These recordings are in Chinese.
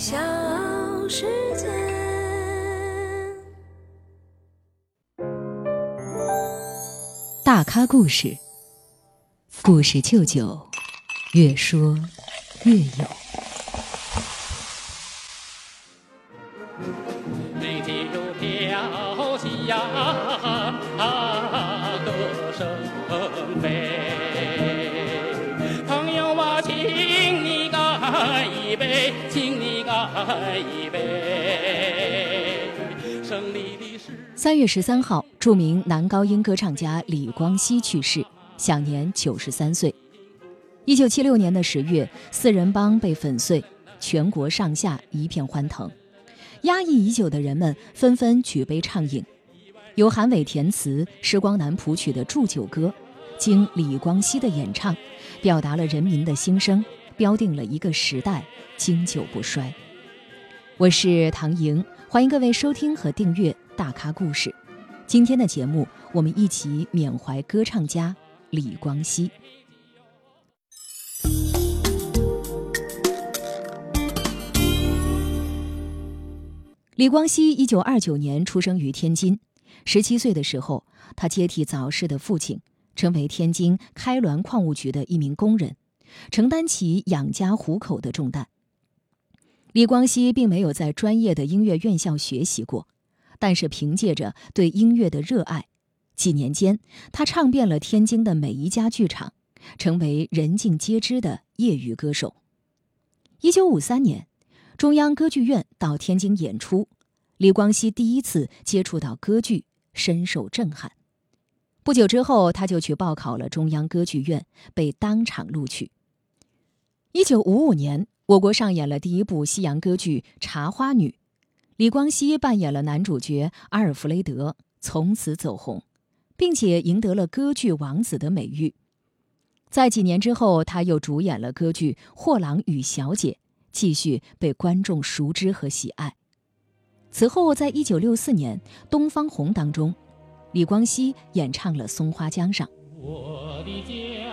小世界。大咖故事，故事舅舅，越说越有。干一杯，请你干一杯。胜利的是。三月十三号，著名男高音歌唱家李光羲去世，享年九十三岁。一九七六年的十月，四人帮被粉碎，全国上下一片欢腾，压抑已久的人们纷纷举杯畅饮。由韩伟填词、施光南谱曲的《祝酒歌》，经李光羲的演唱，表达了人民的心声，标定了一个时代，经久不衰。我是唐莹，欢迎各位收听和订阅。大咖故事，今天的节目，我们一起缅怀歌唱家李光羲。李光羲一九二九年出生于天津，十七岁的时候，他接替早逝的父亲，成为天津开滦矿务局的一名工人，承担起养家糊口的重担。李光羲并没有在专业的音乐院校学习过。但是凭借着对音乐的热爱，几年间他唱遍了天津的每一家剧场，成为人尽皆知的业余歌手。一九五三年，中央歌剧院到天津演出，李光羲第一次接触到歌剧，深受震撼。不久之后，他就去报考了中央歌剧院，被当场录取。一九五五年，我国上演了第一部西洋歌剧《茶花女》。李光羲扮演了男主角阿尔弗雷德，从此走红，并且赢得了歌剧王子的美誉。在几年之后，他又主演了歌剧《货郎与小姐》，继续被观众熟知和喜爱。此后，在一九六四年《东方红》当中，李光羲演唱了《松花江上》。我的家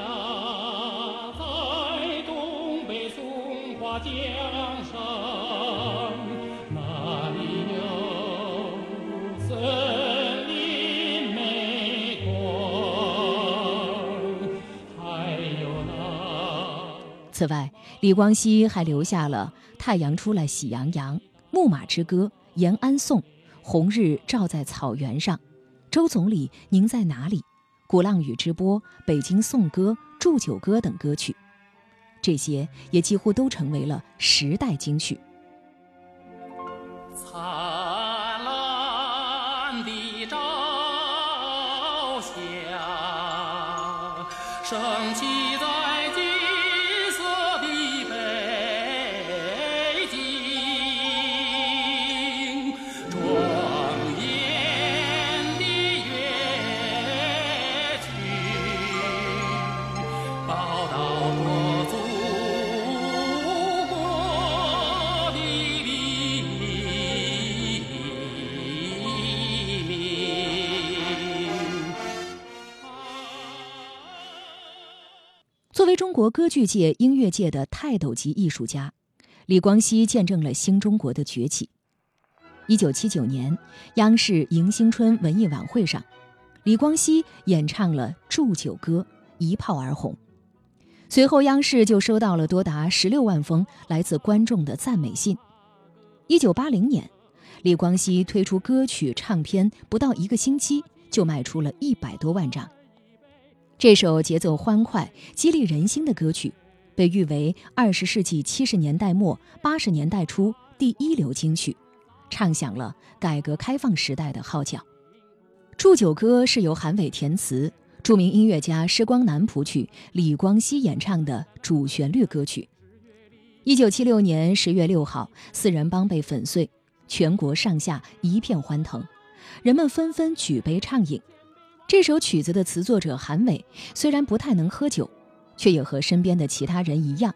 此外，李光羲还留下了《太阳出来喜洋洋》《牧马之歌》《延安颂》《红日照在草原上》《周总理您在哪里》《鼓浪屿之波》《北京颂歌》《祝酒歌》等歌曲，这些也几乎都成为了时代金曲。国歌剧界、音乐界的泰斗级艺术家，李光羲见证了新中国的崛起。一九七九年，央视迎新春文艺晚会上，李光羲演唱了《祝酒歌》，一炮而红。随后，央视就收到了多达十六万封来自观众的赞美信。一九八零年，李光羲推出歌曲唱片，不到一个星期就卖出了一百多万张。这首节奏欢快、激励人心的歌曲，被誉为二十世纪七十年代末八十年代初第一流金曲，唱响了改革开放时代的号角。《祝酒歌》是由韩伟填词，著名音乐家施光南谱曲，李光羲演唱的主旋律歌曲。一九七六年十月六号，四人帮被粉碎，全国上下一片欢腾，人们纷纷举杯畅饮。这首曲子的词作者韩伟虽然不太能喝酒，却也和身边的其他人一样，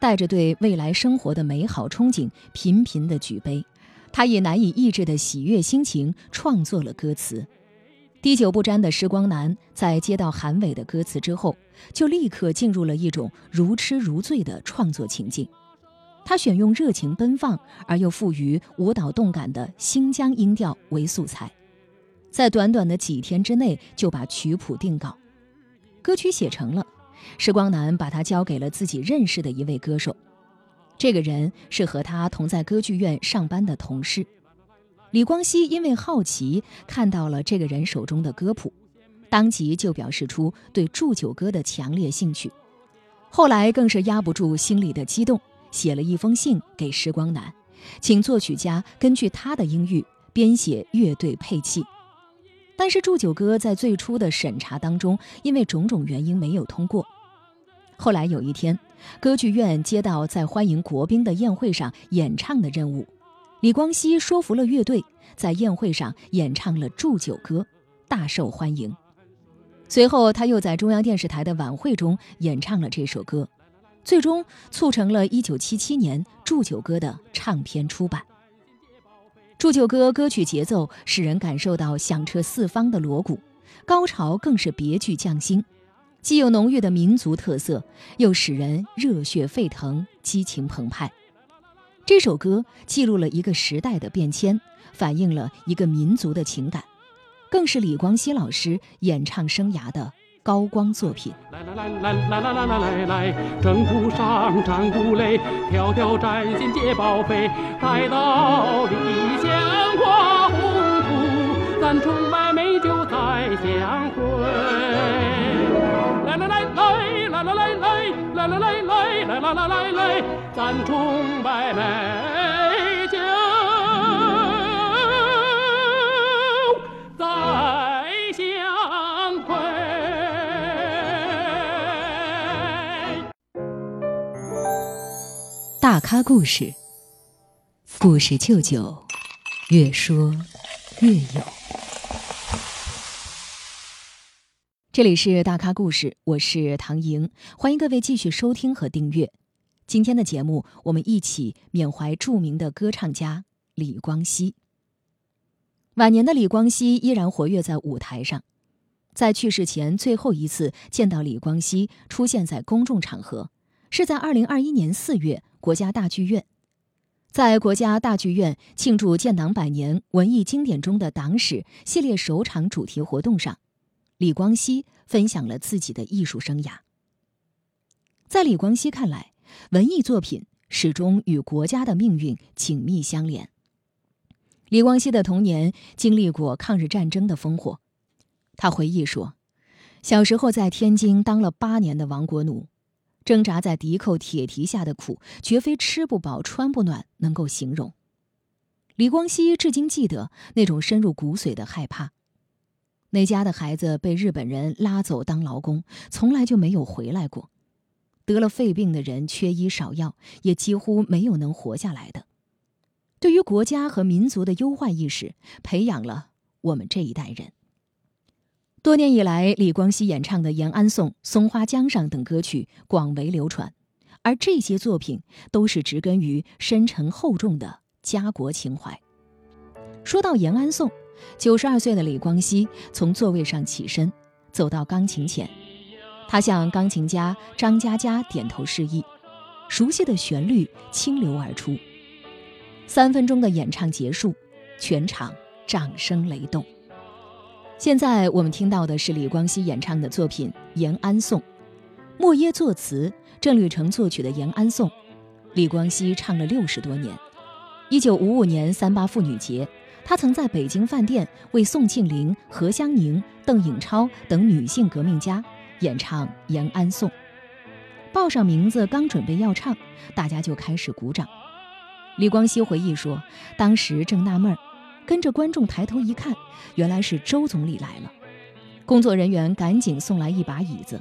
带着对未来生活的美好憧憬，频频地举杯。他以难以抑制的喜悦心情创作了歌词。滴酒不沾的施光南在接到韩伟的歌词之后，就立刻进入了一种如痴如醉的创作情境。他选用热情奔放而又富于舞蹈动感的新疆音调为素材，在短短的几天之内就把曲谱定稿，歌曲写成了。时光南把他交给了自己认识的一位歌手，这个人是和他同在歌剧院上班的同事。李光羲因为好奇看到了这个人手中的歌谱，当即就表示出对祝酒歌的强烈兴趣。后来更是压不住心里的激动。写了一封信给时光南，请作曲家根据他的音域编写乐队配器。但是祝酒歌在最初的审查当中，因为种种原因没有通过。后来有一天，歌剧院接到在欢迎国宾的宴会上演唱的任务，李光羲说服了乐队，在宴会上演唱了祝酒歌，大受欢迎。随后他又在中央电视台的晚会中演唱了这首歌。最终促成了1977年《祝酒歌》的唱片出版。《祝酒歌》歌曲节奏使人感受到响彻四方的锣鼓，高潮更是别具匠心，既有浓郁的民族特色，又使人热血沸腾、激情澎湃。这首歌记录了一个时代的变迁，反映了一个民族的情感，更是李光羲老师演唱生涯的。高光作品。来来来来来来来来来来，征途上战鼓擂，条条战线皆报废。待到理想挂宏图，咱崇拜美酒再相会。来来来来来来来来来来来来来来来来，咱崇拜美大咖故事，故事舅舅，越说越有。这里是大咖故事，我是唐莹，欢迎各位继续收听和订阅。今天的节目，我们一起缅怀著名的歌唱家李光羲。晚年的李光羲依然活跃在舞台上，在去世前最后一次见到李光羲出现在公众场合，是在二零二一年四月。国家大剧院，在国家大剧院庆祝建党百年文艺经典中的党史系列首场主题活动上，李光羲分享了自己的艺术生涯。在李光羲看来，文艺作品始终与国家的命运紧密相连。李光羲的童年经历过抗日战争的烽火，他回忆说，小时候在天津当了八年的亡国奴。挣扎在敌寇铁蹄下的苦，绝非吃不饱穿不暖能够形容。李光羲至今记得那种深入骨髓的害怕。那家的孩子被日本人拉走当劳工，从来就没有回来过。得了肺病的人缺医少药，也几乎没有能活下来的。对于国家和民族的忧患意识，培养了我们这一代人。多年以来，李光羲演唱的《延安颂》《松花江上》等歌曲广为流传，而这些作品都是植根于深沉厚重的家国情怀。说到《延安颂》，九十二岁的李光羲从座位上起身，走到钢琴前，他向钢琴家张嘉佳点头示意，熟悉的旋律清流而出。三分钟的演唱结束，全场掌声雷动。现在我们听到的是李光羲演唱的作品《延安颂》，莫耶作词，郑律成作曲的《延安颂》，李光羲唱了六十多年。一九五五年三八妇女节，他曾在北京饭店为宋庆龄、何香凝、邓颖超等女性革命家演唱《延安颂》。报上名字刚准备要唱，大家就开始鼓掌。李光羲回忆说，当时正纳闷儿。跟着观众抬头一看，原来是周总理来了。工作人员赶紧送来一把椅子，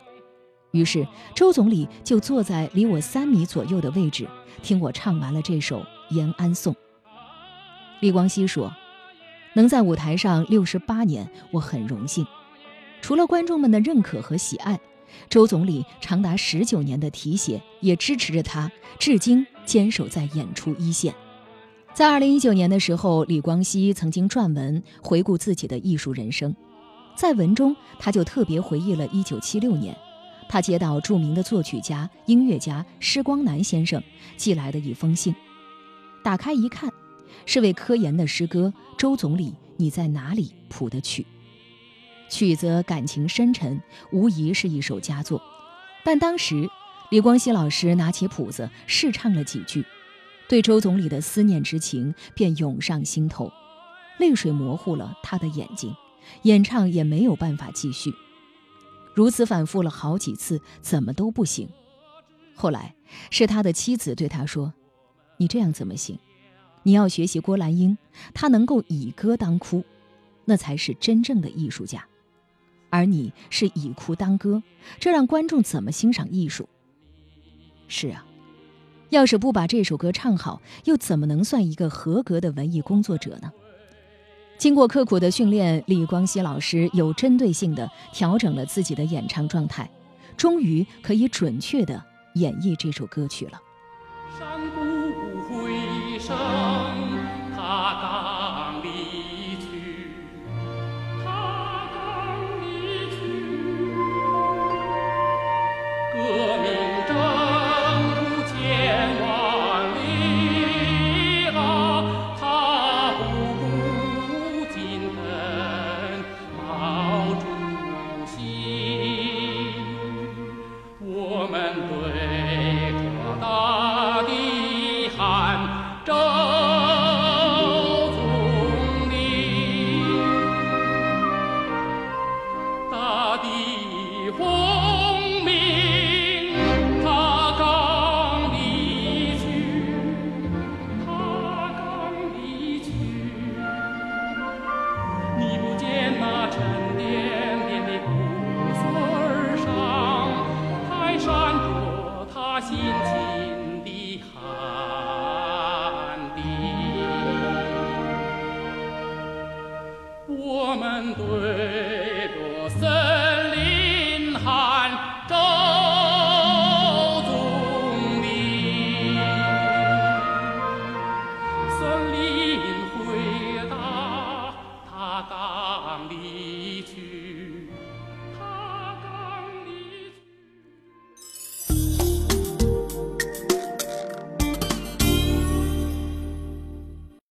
于是周总理就坐在离我三米左右的位置，听我唱完了这首《延安颂》。李光羲说：“能在舞台上六十八年，我很荣幸。除了观众们的认可和喜爱，周总理长达十九年的提携也支持着他，至今坚守在演出一线。”在二零一九年的时候，李光羲曾经撰文回顾自己的艺术人生，在文中他就特别回忆了一九七六年，他接到著名的作曲家、音乐家施光南先生寄来的一封信，打开一看，是为科研的诗歌《周总理你在哪里》谱的曲。曲子感情深沉，无疑是一首佳作。但当时，李光羲老师拿起谱子试唱了几句，对周总理的思念之情便涌上心头，泪水模糊了他的眼睛，演唱也没有办法继续。如此反复了好几次，怎么都不行。后来是他的妻子对他说：“你这样怎么行？你要学习郭兰英，她能够以歌当哭，那才是真正的艺术家。而你是以哭当歌，这让观众怎么欣赏艺术？是啊，要是不把这首歌唱好，又怎么能算一个合格的文艺工作者呢？”经过刻苦的训练，李光羲老师有针对性地调整了自己的演唱状态，终于可以准确地演绎这首歌曲了。山不回声，他对着森林喊周总理，森林回答：“他刚离去，他刚离去。”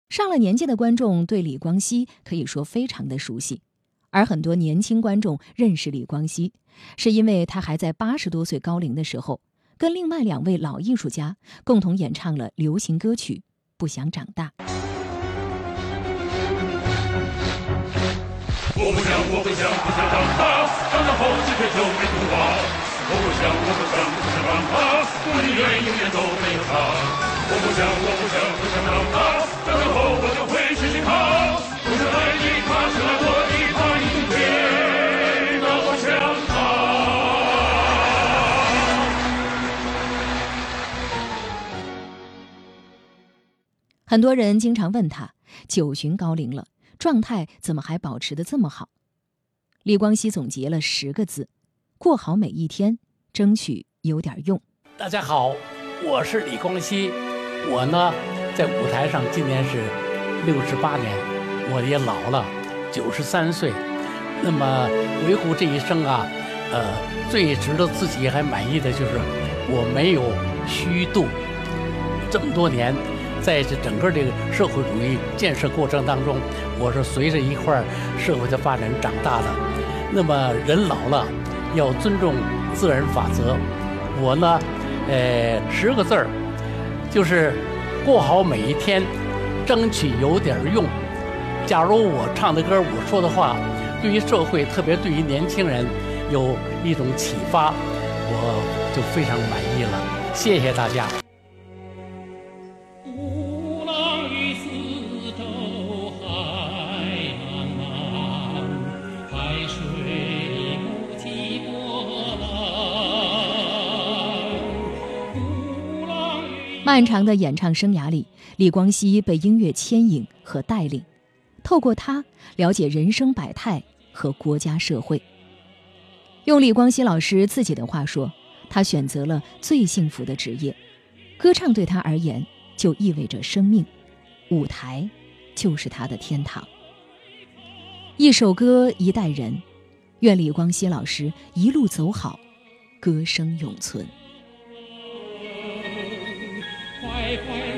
上了年纪的观众对李光羲可以说非常的熟悉。而很多年轻观众认识李光羲，是因为他还在八十多岁高龄的时候，跟另外两位老艺术家共同演唱了流行歌曲《不想长大》。我不想，我不想，不想长大，长大后只追求美图画。我不想，我不想，不想长大，我宁愿永远都没有他。我不想，我不想，不想很多人经常问他，九旬高龄了，状态怎么还保持得这么好？李光羲总结了十个字：过好每一天，争取有点用。大家好，我是李光羲。我呢，在舞台上今年是六十八年，我也老了，九十三岁。那么回顾这一生啊，呃，最值得自己还满意的就是我没有虚度。这么多年，在这整个这个社会主义建设过程当中，我是随着一块社会的发展长大的。那么人老了，要尊重自然法则。我呢，呃，十个字儿。就是过好每一天，争取有点用。假如我唱的歌、我说的话，对于社会，特别对于年轻人，有一种启发，我就非常满意了。谢谢大家。漫长的演唱生涯里，李光羲被音乐牵引和带领，透过他了解人生百态和国家社会。用李光羲老师自己的话说，他选择了最幸福的职业，歌唱对他而言就意味着生命，舞台就是他的天堂。一首歌，一代人，愿李光羲老师一路走好，歌声永存。快